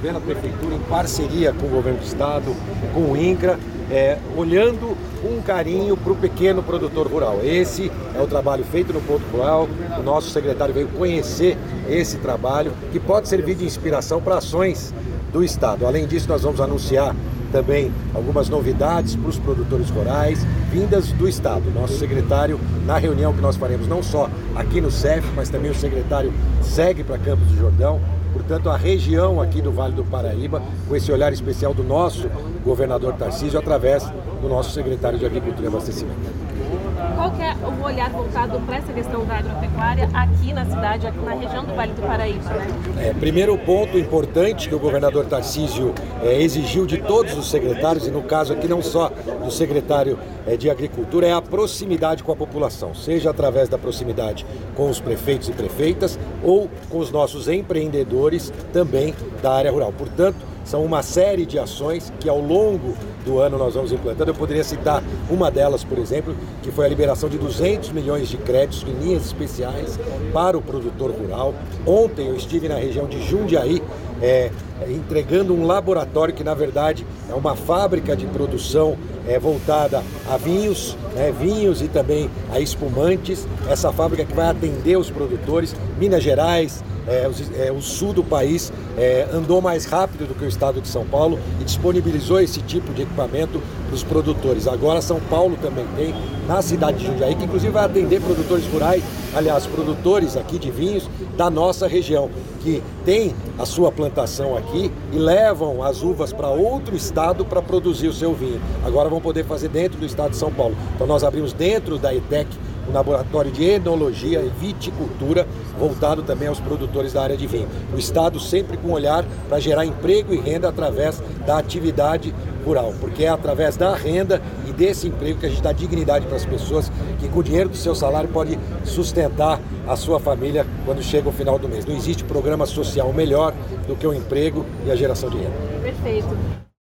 pela Prefeitura, em parceria com o Governo do Estado, com o INCRA, é, olhando com carinho para o pequeno produtor rural. Esse é o trabalho feito no Ponto Rural. O nosso secretário veio conhecer esse trabalho, que pode servir de inspiração para ações do Estado. Além disso, nós vamos anunciar também algumas novidades para os produtores rurais vindas do Estado. Nosso secretário, na reunião que nós faremos não só aqui no CEF, mas também o secretário segue para Campos do Jordão, portanto, a região aqui do Vale do Paraíba, com esse olhar especial do nosso governador Tarcísio, através do nosso secretário de Agricultura e Abastecimento. Qual é o olhar voltado para essa questão da agropecuária aqui na cidade, aqui na região do Vale do Paraíba? Né? É, primeiro ponto importante que o governador Tarcísio é, exigiu de todos os secretários, e no caso aqui não só do secretário é, de Agricultura, é a proximidade com a população, seja através da proximidade com os prefeitos e prefeitas ou com os nossos empreendedores também da área rural. Portanto, são uma série de ações que ao longo do ano nós vamos implantando. Eu poderia citar uma delas, por exemplo, que foi a liberação de 200 milhões de créditos em linhas especiais para o produtor rural. Ontem eu estive na região de Jundiaí, é, entregando um laboratório que na verdade é uma fábrica de produção é, voltada a vinhos, né, vinhos e também a espumantes. Essa fábrica que vai atender os produtores, Minas Gerais, é, o, é, o, sul do país é, andou mais rápido do que o estado de São Paulo e disponibilizou esse tipo de equipamento para os produtores. Agora São Paulo também tem, na cidade de Jundiaí, que inclusive vai atender produtores rurais, aliás, produtores aqui de vinhos da nossa região, que tem a sua plantação aqui e levam as uvas para outro estado para produzir o seu vinho. Agora vão poder fazer dentro do estado de São Paulo. Então nós abrimos dentro da ETEC um laboratório de enologia e viticultura voltado também aos produtores da área de vinho. O Estado sempre com olhar para gerar emprego e renda através da atividade rural, porque é através da renda e desse emprego que a gente dá dignidade para as pessoas que com o dinheiro do seu salário pode sustentar a sua família quando chega o final do mês. Não existe programa social melhor do que o emprego e a geração de renda. Perfeito.